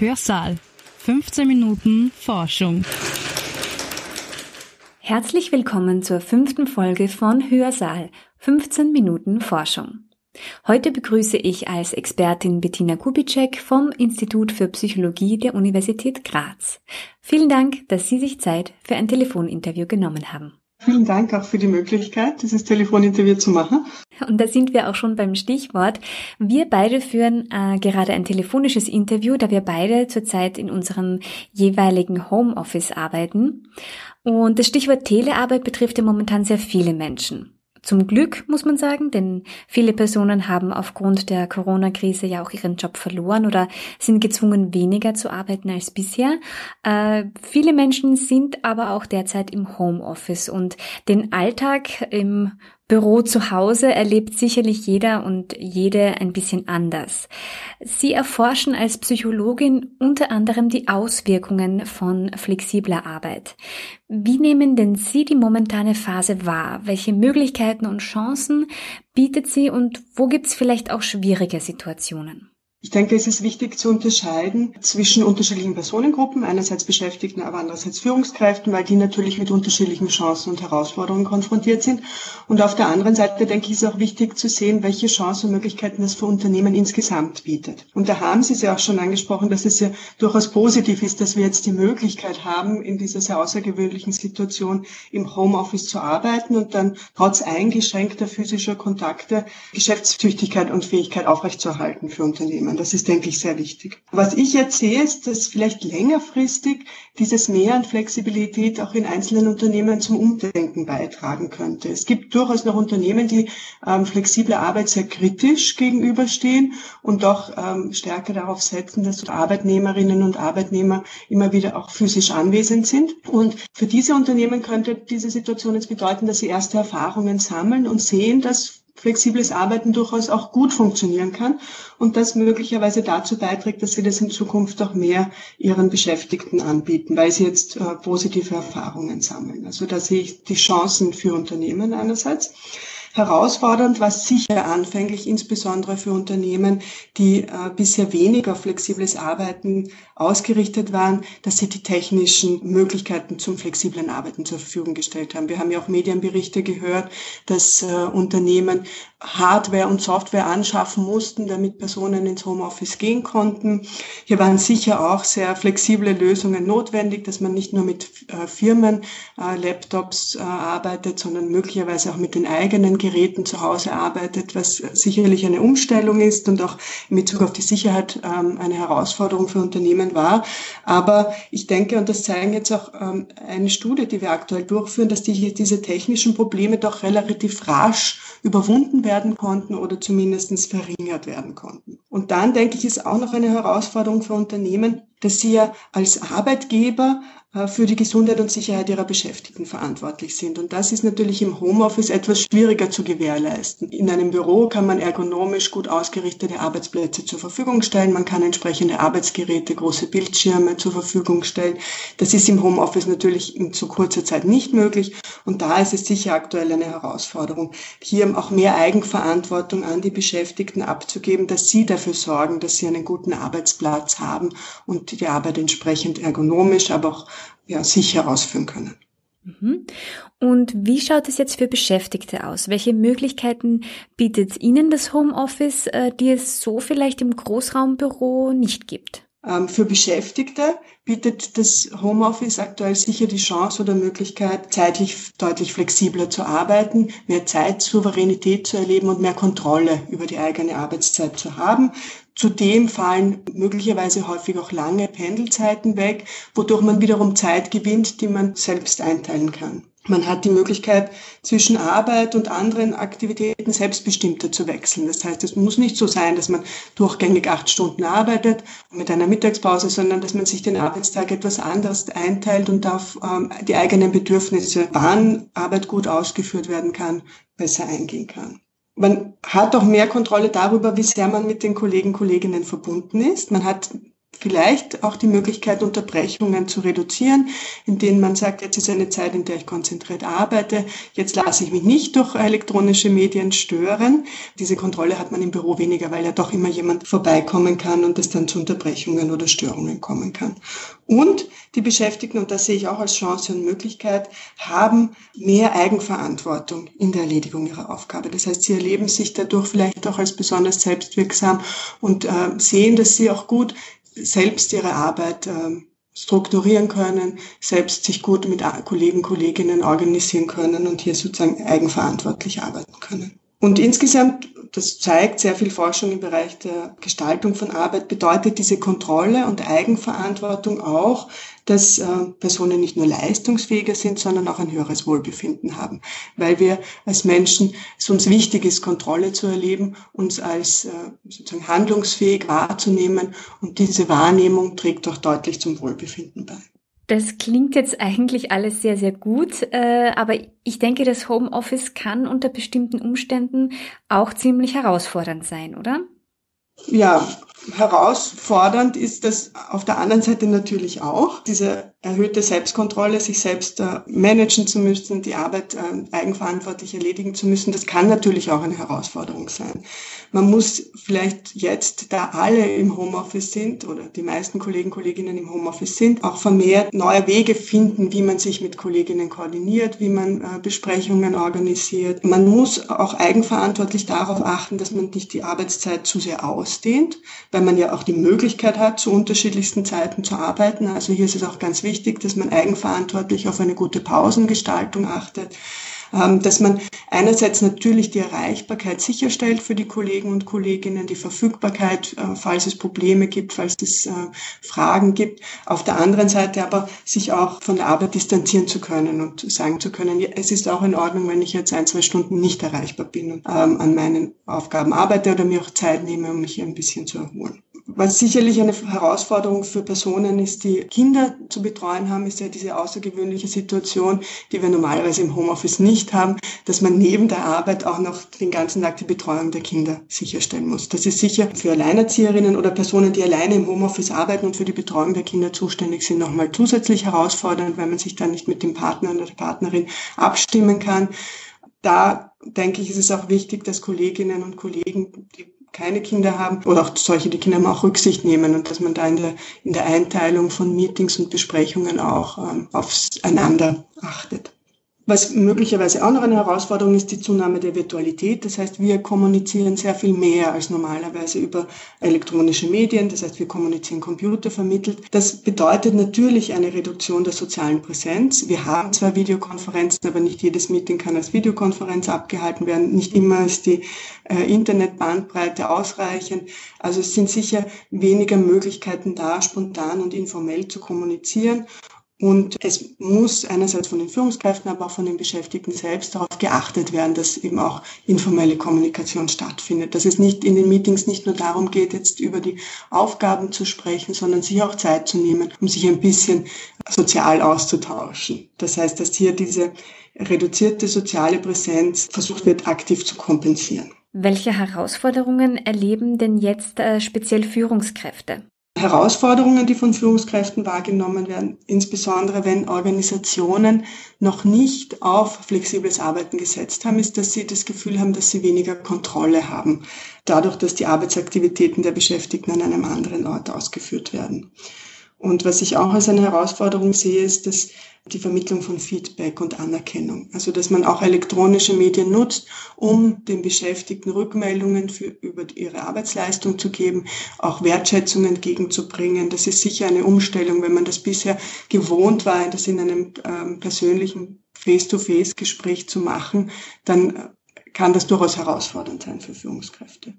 Hörsaal. 15 Minuten Forschung. Herzlich willkommen zur fünften Folge von Hörsaal. 15 Minuten Forschung. Heute begrüße ich als Expertin Bettina Kubitschek vom Institut für Psychologie der Universität Graz. Vielen Dank, dass Sie sich Zeit für ein Telefoninterview genommen haben. Vielen Dank auch für die Möglichkeit, dieses Telefoninterview zu machen. Und da sind wir auch schon beim Stichwort. Wir beide führen äh, gerade ein telefonisches Interview, da wir beide zurzeit in unserem jeweiligen Homeoffice arbeiten. Und das Stichwort Telearbeit betrifft ja momentan sehr viele Menschen. Zum Glück, muss man sagen, denn viele Personen haben aufgrund der Corona-Krise ja auch ihren Job verloren oder sind gezwungen, weniger zu arbeiten als bisher. Äh, viele Menschen sind aber auch derzeit im Homeoffice und den Alltag im Büro zu Hause erlebt sicherlich jeder und jede ein bisschen anders. Sie erforschen als Psychologin unter anderem die Auswirkungen von flexibler Arbeit. Wie nehmen denn Sie die momentane Phase wahr? Welche Möglichkeiten und Chancen bietet sie und wo gibt es vielleicht auch schwierige Situationen? Ich denke, es ist wichtig zu unterscheiden zwischen unterschiedlichen Personengruppen, einerseits Beschäftigten, aber andererseits Führungskräften, weil die natürlich mit unterschiedlichen Chancen und Herausforderungen konfrontiert sind. Und auf der anderen Seite, denke ich, ist auch wichtig zu sehen, welche Chancen und Möglichkeiten das für Unternehmen insgesamt bietet. Und da haben Sie es ja auch schon angesprochen, dass es ja durchaus positiv ist, dass wir jetzt die Möglichkeit haben, in dieser sehr außergewöhnlichen Situation im Homeoffice zu arbeiten und dann trotz eingeschränkter physischer Kontakte Geschäftstüchtigkeit und Fähigkeit aufrechtzuerhalten für Unternehmen. Unternehmen. Das ist, denke ich, sehr wichtig. Was ich jetzt sehe, ist, dass vielleicht längerfristig dieses Mehr an Flexibilität auch in einzelnen Unternehmen zum Umdenken beitragen könnte. Es gibt durchaus noch Unternehmen, die ähm, flexible Arbeit sehr kritisch gegenüberstehen und doch ähm, stärker darauf setzen, dass Arbeitnehmerinnen und Arbeitnehmer immer wieder auch physisch anwesend sind. Und für diese Unternehmen könnte diese Situation jetzt bedeuten, dass sie erste Erfahrungen sammeln und sehen, dass flexibles Arbeiten durchaus auch gut funktionieren kann und das möglicherweise dazu beiträgt, dass sie das in Zukunft auch mehr ihren Beschäftigten anbieten, weil sie jetzt äh, positive Erfahrungen sammeln. Also da sehe ich die Chancen für Unternehmen einerseits. Herausfordernd war sicher anfänglich, insbesondere für Unternehmen, die äh, bisher weniger flexibles Arbeiten ausgerichtet waren, dass sie die technischen Möglichkeiten zum flexiblen Arbeiten zur Verfügung gestellt haben. Wir haben ja auch Medienberichte gehört, dass äh, Unternehmen Hardware und Software anschaffen mussten, damit Personen ins Homeoffice gehen konnten. Hier waren sicher auch sehr flexible Lösungen notwendig, dass man nicht nur mit äh, Firmen äh, Laptops äh, arbeitet, sondern möglicherweise auch mit den eigenen Geräten zu Hause arbeitet, was sicherlich eine Umstellung ist und auch in Bezug auf die Sicherheit ähm, eine Herausforderung für Unternehmen war. Aber ich denke, und das zeigen jetzt auch ähm, eine Studie, die wir aktuell durchführen, dass die, diese technischen Probleme doch relativ rasch überwunden werden konnten oder zumindest verringert werden konnten. Und dann, denke ich, ist auch noch eine Herausforderung für Unternehmen, dass sie ja als Arbeitgeber für die Gesundheit und Sicherheit ihrer Beschäftigten verantwortlich sind. Und das ist natürlich im Homeoffice etwas schwieriger zu gewährleisten. In einem Büro kann man ergonomisch gut ausgerichtete Arbeitsplätze zur Verfügung stellen. Man kann entsprechende Arbeitsgeräte, große Bildschirme zur Verfügung stellen. Das ist im Homeoffice natürlich in zu kurzer Zeit nicht möglich. Und da ist es sicher aktuell eine Herausforderung, hier auch mehr Eigenverantwortung an die Beschäftigten abzugeben, dass sie dafür sorgen, dass sie einen guten Arbeitsplatz haben und die Arbeit entsprechend ergonomisch, aber auch ja, sicher ausführen können. Mhm. Und wie schaut es jetzt für Beschäftigte aus? Welche Möglichkeiten bietet Ihnen das Homeoffice, äh, die es so vielleicht im Großraumbüro nicht gibt? Ähm, für Beschäftigte bietet das Homeoffice aktuell sicher die Chance oder Möglichkeit, zeitlich deutlich flexibler zu arbeiten, mehr Zeitsouveränität zu erleben und mehr Kontrolle über die eigene Arbeitszeit zu haben. Zudem fallen möglicherweise häufig auch lange Pendelzeiten weg, wodurch man wiederum Zeit gewinnt, die man selbst einteilen kann. Man hat die Möglichkeit, zwischen Arbeit und anderen Aktivitäten selbstbestimmter zu wechseln. Das heißt, es muss nicht so sein, dass man durchgängig acht Stunden arbeitet mit einer Mittagspause, sondern dass man sich den Arbeitstag etwas anders einteilt und auf ähm, die eigenen Bedürfnisse, wann Arbeit gut ausgeführt werden kann, besser eingehen kann. Man hat auch mehr Kontrolle darüber, wie sehr man mit den Kollegen, Kolleginnen verbunden ist. Man hat Vielleicht auch die Möglichkeit, Unterbrechungen zu reduzieren, in denen man sagt, jetzt ist eine Zeit, in der ich konzentriert arbeite, jetzt lasse ich mich nicht durch elektronische Medien stören. Diese Kontrolle hat man im Büro weniger, weil ja doch immer jemand vorbeikommen kann und es dann zu Unterbrechungen oder Störungen kommen kann. Und die Beschäftigten, und das sehe ich auch als Chance und Möglichkeit, haben mehr Eigenverantwortung in der Erledigung ihrer Aufgabe. Das heißt, sie erleben sich dadurch vielleicht auch als besonders selbstwirksam und äh, sehen, dass sie auch gut selbst ihre Arbeit äh, strukturieren können, selbst sich gut mit Kollegen, Kolleginnen organisieren können und hier sozusagen eigenverantwortlich arbeiten können. Und insgesamt, das zeigt sehr viel Forschung im Bereich der Gestaltung von Arbeit, bedeutet diese Kontrolle und Eigenverantwortung auch, dass äh, Personen nicht nur leistungsfähiger sind, sondern auch ein höheres Wohlbefinden haben, weil wir als Menschen es uns wichtig ist, Kontrolle zu erleben, uns als äh, sozusagen handlungsfähig wahrzunehmen und diese Wahrnehmung trägt auch deutlich zum Wohlbefinden bei. Das klingt jetzt eigentlich alles sehr, sehr gut, äh, aber ich denke, das Homeoffice kann unter bestimmten Umständen auch ziemlich herausfordernd sein, oder? Ja, herausfordernd ist das auf der anderen Seite natürlich auch. Diese erhöhte Selbstkontrolle, sich selbst äh, managen zu müssen, die Arbeit äh, eigenverantwortlich erledigen zu müssen, das kann natürlich auch eine Herausforderung sein. Man muss vielleicht jetzt, da alle im Homeoffice sind oder die meisten Kollegen, Kolleginnen im Homeoffice sind, auch vermehrt neue Wege finden, wie man sich mit Kolleginnen koordiniert, wie man äh, Besprechungen organisiert. Man muss auch eigenverantwortlich darauf achten, dass man nicht die Arbeitszeit zu sehr ausdehnt, weil man ja auch die Möglichkeit hat, zu unterschiedlichsten Zeiten zu arbeiten. Also hier ist es auch ganz wichtig, dass man eigenverantwortlich auf eine gute Pausengestaltung achtet ähm, dass man einerseits natürlich die Erreichbarkeit sicherstellt für die Kollegen und Kolleginnen, die Verfügbarkeit, äh, falls es Probleme gibt, falls es äh, Fragen gibt. Auf der anderen Seite aber sich auch von der Arbeit distanzieren zu können und sagen zu können, es ist auch in Ordnung, wenn ich jetzt ein, zwei Stunden nicht erreichbar bin und ähm, an meinen Aufgaben arbeite oder mir auch Zeit nehme, um mich ein bisschen zu erholen. Was sicherlich eine Herausforderung für Personen ist, die Kinder zu betreuen haben, ist ja diese außergewöhnliche Situation, die wir normalerweise im Homeoffice nicht haben, dass man neben der Arbeit auch noch den ganzen Tag die Betreuung der Kinder sicherstellen muss. Das ist sicher für Alleinerzieherinnen oder Personen, die alleine im Homeoffice arbeiten und für die Betreuung der Kinder zuständig sind, nochmal zusätzlich herausfordernd, weil man sich dann nicht mit dem Partner oder der Partnerin abstimmen kann. Da denke ich, ist es auch wichtig, dass Kolleginnen und Kollegen, die keine Kinder haben oder auch solche, die Kinder haben auch Rücksicht nehmen und dass man da in der, in der Einteilung von Meetings und Besprechungen auch ähm, aufeinander achtet. Was möglicherweise auch noch eine Herausforderung ist, die Zunahme der Virtualität. Das heißt, wir kommunizieren sehr viel mehr als normalerweise über elektronische Medien. Das heißt, wir kommunizieren computervermittelt. Das bedeutet natürlich eine Reduktion der sozialen Präsenz. Wir haben zwar Videokonferenzen, aber nicht jedes Meeting kann als Videokonferenz abgehalten werden. Nicht immer ist die äh, Internetbandbreite ausreichend. Also es sind sicher weniger Möglichkeiten da, spontan und informell zu kommunizieren. Und es muss einerseits von den Führungskräften, aber auch von den Beschäftigten selbst darauf geachtet werden, dass eben auch informelle Kommunikation stattfindet. Dass es nicht in den Meetings nicht nur darum geht, jetzt über die Aufgaben zu sprechen, sondern sich auch Zeit zu nehmen, um sich ein bisschen sozial auszutauschen. Das heißt, dass hier diese reduzierte soziale Präsenz versucht wird, aktiv zu kompensieren. Welche Herausforderungen erleben denn jetzt äh, speziell Führungskräfte? Herausforderungen, die von Führungskräften wahrgenommen werden, insbesondere wenn Organisationen noch nicht auf flexibles Arbeiten gesetzt haben, ist, dass sie das Gefühl haben, dass sie weniger Kontrolle haben, dadurch, dass die Arbeitsaktivitäten der Beschäftigten an einem anderen Ort ausgeführt werden. Und was ich auch als eine Herausforderung sehe, ist, dass die Vermittlung von Feedback und Anerkennung. Also, dass man auch elektronische Medien nutzt, um den Beschäftigten Rückmeldungen für, über ihre Arbeitsleistung zu geben, auch Wertschätzung entgegenzubringen. Das ist sicher eine Umstellung, wenn man das bisher gewohnt war, das in einem ähm, persönlichen Face-to-Face-Gespräch zu machen, dann kann das durchaus herausfordernd sein für Führungskräfte.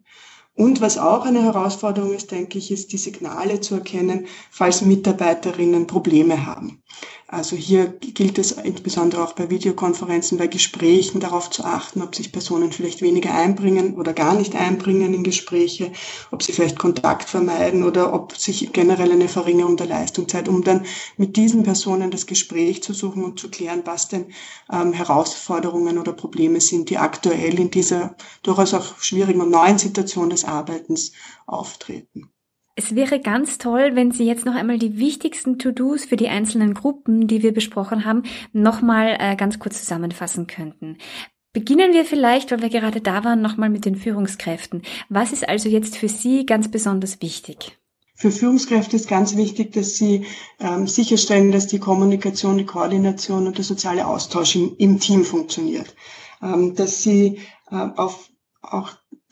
Und was auch eine Herausforderung ist, denke ich, ist die Signale zu erkennen, falls Mitarbeiterinnen Probleme haben. Also hier gilt es insbesondere auch bei Videokonferenzen, bei Gesprächen darauf zu achten, ob sich Personen vielleicht weniger einbringen oder gar nicht einbringen in Gespräche, ob sie vielleicht Kontakt vermeiden oder ob sich generell eine Verringerung der Leistung zeigt, um dann mit diesen Personen das Gespräch zu suchen und zu klären, was denn ähm, Herausforderungen oder Probleme sind, die aktuell in dieser durchaus auch schwierigen und neuen Situation des Arbeitens auftreten. Es wäre ganz toll, wenn Sie jetzt noch einmal die wichtigsten To-Dos für die einzelnen Gruppen, die wir besprochen haben, nochmal äh, ganz kurz zusammenfassen könnten. Beginnen wir vielleicht, weil wir gerade da waren, nochmal mit den Führungskräften. Was ist also jetzt für Sie ganz besonders wichtig? Für Führungskräfte ist ganz wichtig, dass sie ähm, sicherstellen, dass die Kommunikation, die Koordination und der soziale Austausch im, im Team funktioniert. Ähm, dass sie äh, auf auch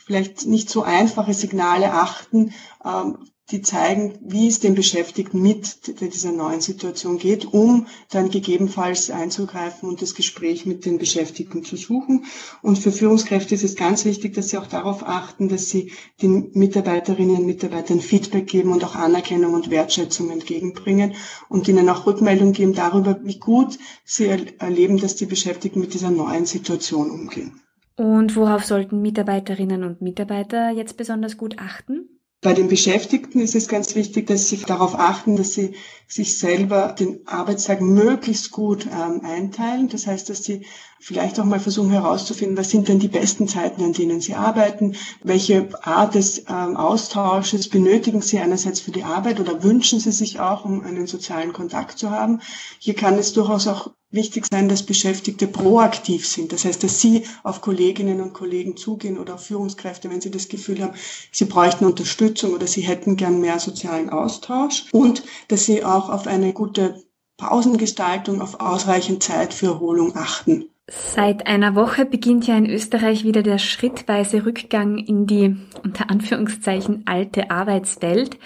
vielleicht nicht so einfache Signale achten, ähm, die zeigen, wie es den Beschäftigten mit dieser neuen Situation geht, um dann gegebenenfalls einzugreifen und das Gespräch mit den Beschäftigten zu suchen. Und für Führungskräfte ist es ganz wichtig, dass sie auch darauf achten, dass sie den Mitarbeiterinnen und Mitarbeitern Feedback geben und auch Anerkennung und Wertschätzung entgegenbringen und ihnen auch Rückmeldung geben darüber, wie gut sie erleben, dass die Beschäftigten mit dieser neuen Situation umgehen. Und worauf sollten Mitarbeiterinnen und Mitarbeiter jetzt besonders gut achten? Bei den Beschäftigten ist es ganz wichtig, dass sie darauf achten, dass sie sich selber den Arbeitstag möglichst gut ähm, einteilen. Das heißt, dass sie vielleicht auch mal versuchen herauszufinden, was sind denn die besten Zeiten, an denen sie arbeiten, welche Art des ähm, Austausches benötigen sie einerseits für die Arbeit oder wünschen sie sich auch, um einen sozialen Kontakt zu haben. Hier kann es durchaus auch wichtig sein, dass Beschäftigte proaktiv sind. Das heißt, dass sie auf Kolleginnen und Kollegen zugehen oder auf Führungskräfte, wenn sie das Gefühl haben, sie bräuchten Unterstützung oder sie hätten gern mehr sozialen Austausch und dass sie auch auf eine gute Pausengestaltung, auf ausreichend Zeit für Erholung achten. Seit einer Woche beginnt ja in Österreich wieder der schrittweise Rückgang in die unter Anführungszeichen alte Arbeitswelt.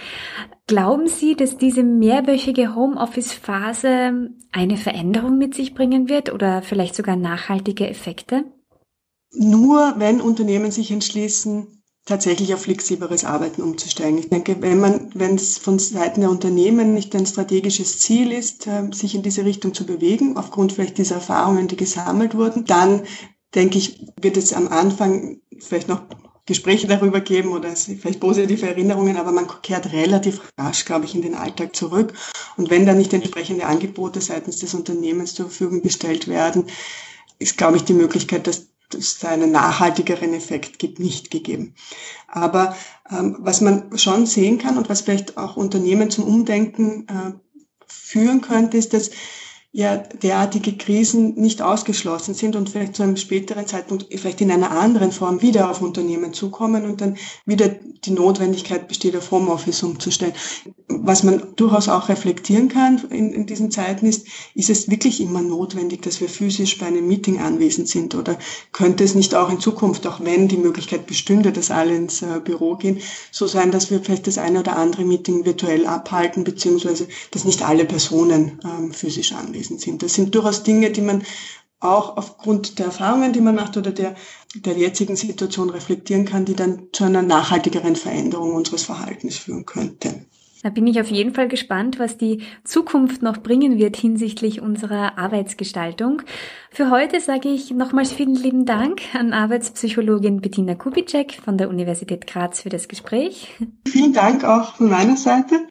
Glauben Sie, dass diese mehrwöchige Homeoffice-Phase eine Veränderung mit sich bringen wird oder vielleicht sogar nachhaltige Effekte? Nur wenn Unternehmen sich entschließen, tatsächlich auf flexibleres Arbeiten umzusteigen. Ich denke, wenn man, wenn es von Seiten der Unternehmen nicht ein strategisches Ziel ist, äh, sich in diese Richtung zu bewegen, aufgrund vielleicht dieser Erfahrungen, die gesammelt wurden, dann denke ich, wird es am Anfang vielleicht noch Gespräche darüber geben oder vielleicht positive Erinnerungen, aber man kehrt relativ rasch, glaube ich, in den Alltag zurück. Und wenn dann nicht entsprechende Angebote seitens des Unternehmens zur Verfügung gestellt werden, ist, glaube ich, die Möglichkeit, dass es da einen nachhaltigeren Effekt gibt, nicht gegeben. Aber ähm, was man schon sehen kann und was vielleicht auch Unternehmen zum Umdenken äh, führen könnte, ist, dass ja derartige Krisen nicht ausgeschlossen sind und vielleicht zu einem späteren Zeitpunkt vielleicht in einer anderen Form wieder auf Unternehmen zukommen und dann wieder die Notwendigkeit besteht, auf Homeoffice umzustellen. Was man durchaus auch reflektieren kann in, in diesen Zeiten ist, ist es wirklich immer notwendig, dass wir physisch bei einem Meeting anwesend sind oder könnte es nicht auch in Zukunft, auch wenn die Möglichkeit bestünde, dass alle ins äh, Büro gehen, so sein, dass wir vielleicht das eine oder andere Meeting virtuell abhalten, beziehungsweise dass nicht alle Personen ähm, physisch anwesend gewesen sind. Das sind durchaus Dinge, die man auch aufgrund der Erfahrungen, die man macht oder der, der jetzigen Situation reflektieren kann, die dann zu einer nachhaltigeren Veränderung unseres Verhaltens führen könnte. Da bin ich auf jeden Fall gespannt, was die Zukunft noch bringen wird hinsichtlich unserer Arbeitsgestaltung. Für heute sage ich nochmals vielen lieben Dank an Arbeitspsychologin Bettina Kubitschek von der Universität Graz für das Gespräch. Vielen Dank auch von meiner Seite.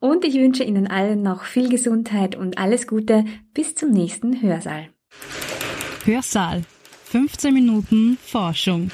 Und ich wünsche Ihnen allen noch viel Gesundheit und alles Gute bis zum nächsten Hörsaal. Hörsaal. 15 Minuten Forschung.